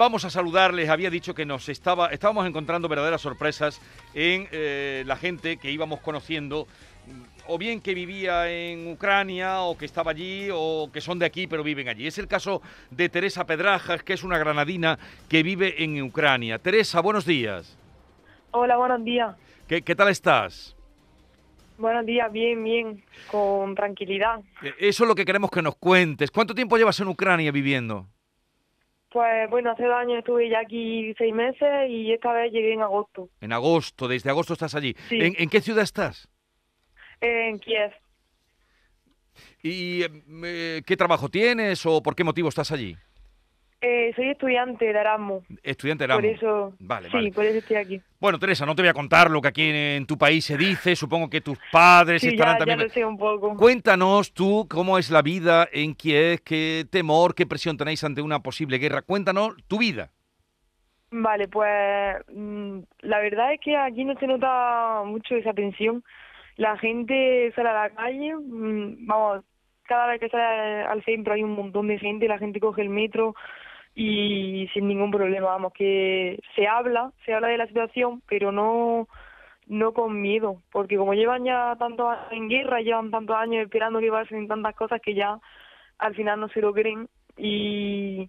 vamos a saludarles. Había dicho que nos estaba, estábamos encontrando verdaderas sorpresas en eh, la gente que íbamos conociendo, o bien que vivía en Ucrania, o que estaba allí, o que son de aquí pero viven allí. Es el caso de Teresa Pedrajas, que es una granadina que vive en Ucrania. Teresa, buenos días. Hola, buenos días. ¿Qué, qué tal estás? Buenos días, bien, bien, con tranquilidad. Eh, Eso es lo que queremos que nos cuentes. ¿Cuánto tiempo llevas en Ucrania viviendo? Pues bueno, hace dos años estuve ya aquí seis meses y esta vez llegué en agosto, En agosto, desde agosto estás allí. Sí. ¿En, en qué ciudad estás? en Kiev. ¿Y eh, qué trabajo tienes o por qué motivo estás allí? Eh, soy estudiante de Erasmus, Estudiante de por Erasmus. eso, Vale, sí, vale. por eso estoy aquí. Bueno, Teresa, no te voy a contar lo que aquí en, en tu país se dice. Supongo que tus padres Sí, estarán ya, ya también. lo sé un poco. Cuéntanos tú cómo es la vida en Kiev, qué temor, qué presión tenéis ante una posible guerra. Cuéntanos tu vida. Vale, pues mm, la verdad es que aquí no se nota mucho esa tensión. La gente sale a la calle, mm, vamos, cada vez que sale al centro hay un montón de gente, la gente coge el metro y sin ningún problema, vamos, que se habla, se habla de la situación, pero no no con miedo, porque como llevan ya tantos años en guerra, llevan tantos años esperando que pasen tantas cosas que ya al final no se lo creen y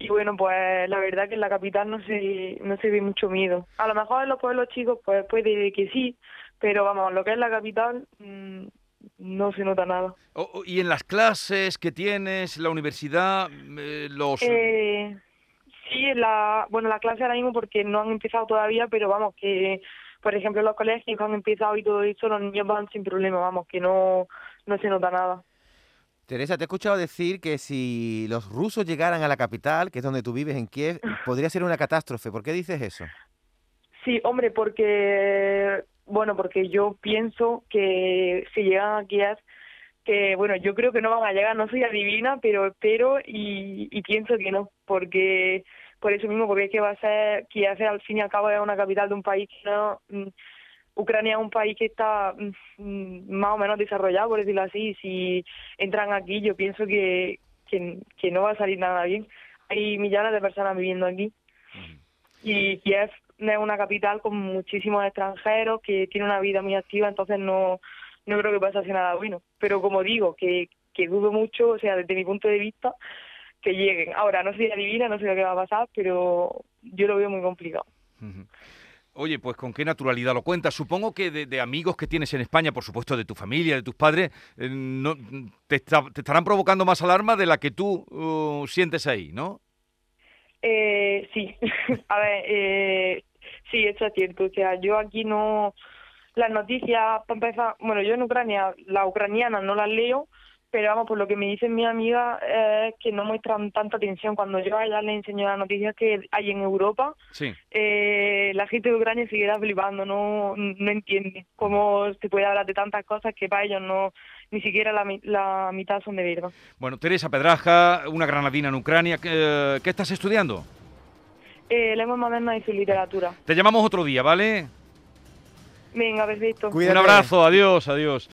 y bueno, pues la verdad que en la capital no se, no se ve mucho miedo. A lo mejor en los pueblos chicos pues puede que sí, pero vamos, lo que es la capital mm, no se nota nada. Y en las clases que tienes, la universidad, eh, los... Eh, sí, en la, bueno, la clase ahora mismo porque no han empezado todavía, pero vamos, que por ejemplo los colegios han empezado y todo eso, los niños van sin problema, vamos, que no, no se nota nada. Teresa, te he escuchado decir que si los rusos llegaran a la capital, que es donde tú vives, en Kiev, podría ser una catástrofe. ¿Por qué dices eso? Sí, hombre, porque, bueno, porque yo pienso que si llegan a Kiev, que, bueno, yo creo que no van a llegar, no soy adivina, pero espero y, y pienso que no, porque, por eso mismo, porque es que va a ser, Kiev al fin y al cabo es una capital de un país que no, mm, Ucrania es un país que está mm, mm, más o menos desarrollado, por decirlo así, y si entran aquí yo pienso que, que, que no va a salir nada bien. Hay millones de personas viviendo aquí y Kiev es una capital con muchísimos extranjeros que tiene una vida muy activa, entonces no, no creo que pase así nada bueno. Pero como digo, que, que dudo mucho, o sea, desde mi punto de vista, que lleguen. Ahora, no soy adivina, no sé lo que va a pasar, pero yo lo veo muy complicado. Oye, pues con qué naturalidad lo cuentas. Supongo que de, de amigos que tienes en España, por supuesto de tu familia, de tus padres, eh, no, te, está- te estarán provocando más alarma de la que tú uh, sientes ahí, ¿no? Eh, sí, a ver, eh, sí, eso es cierto. O sea, yo aquí no. Las noticias, para empezar, bueno, yo en Ucrania, las ucranianas no las leo, pero vamos, por lo que me dicen mis amigas, eh, es que no muestran tanta atención. Cuando yo a ellas les enseño las noticias que hay en Europa, Sí. eh, la gente de Ucrania se queda flipando, no, no entiende cómo se puede hablar de tantas cosas que para ellos no, ni siquiera la, mi- la mitad son de verdad. Bueno, Teresa Pedraja, una granadina en Ucrania. ¿Qué, qué estás estudiando? Eh, lengua moderna y su literatura. Te llamamos otro día, ¿vale? Venga, perfecto. Cuídate. Un abrazo, adiós, adiós.